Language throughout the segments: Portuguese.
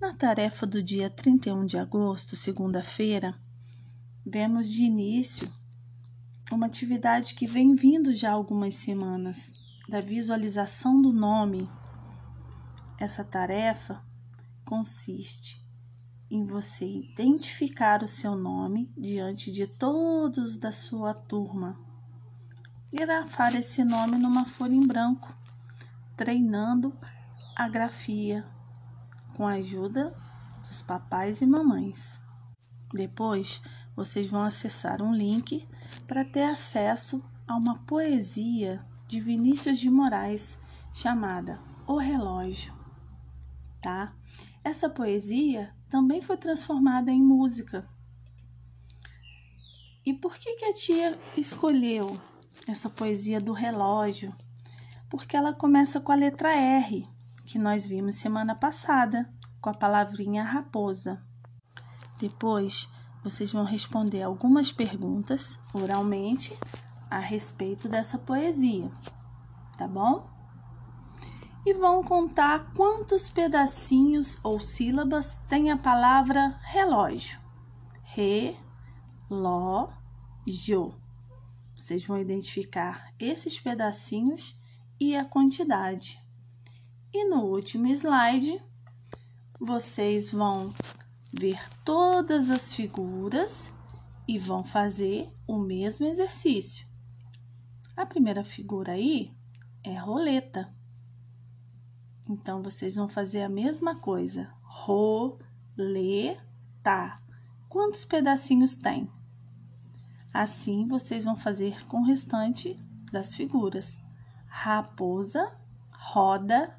Na tarefa do dia 31 de agosto, segunda-feira, vemos de início uma atividade que vem vindo já algumas semanas, da visualização do nome. Essa tarefa consiste em você identificar o seu nome diante de todos da sua turma. Grafar esse nome numa folha em branco, treinando a grafia com a ajuda dos papais e mamães. Depois, vocês vão acessar um link para ter acesso a uma poesia de Vinícius de Moraes chamada O Relógio, tá? Essa poesia também foi transformada em música. E por que, que a tia escolheu essa poesia do relógio? Porque ela começa com a letra R, que nós vimos semana passada com a palavrinha raposa. Depois, vocês vão responder algumas perguntas oralmente a respeito dessa poesia, tá bom? E vão contar quantos pedacinhos ou sílabas tem a palavra relógio. Re, lo, jo. Vocês vão identificar esses pedacinhos e a quantidade. E no último slide, vocês vão ver todas as figuras e vão fazer o mesmo exercício. A primeira figura aí é roleta. Então, vocês vão fazer a mesma coisa. Roleta. Quantos pedacinhos tem? Assim, vocês vão fazer com o restante das figuras. Raposa, roda,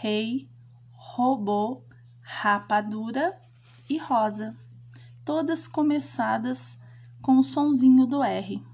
rei, robô, rapadura e rosa, todas começadas com o sonzinho do R.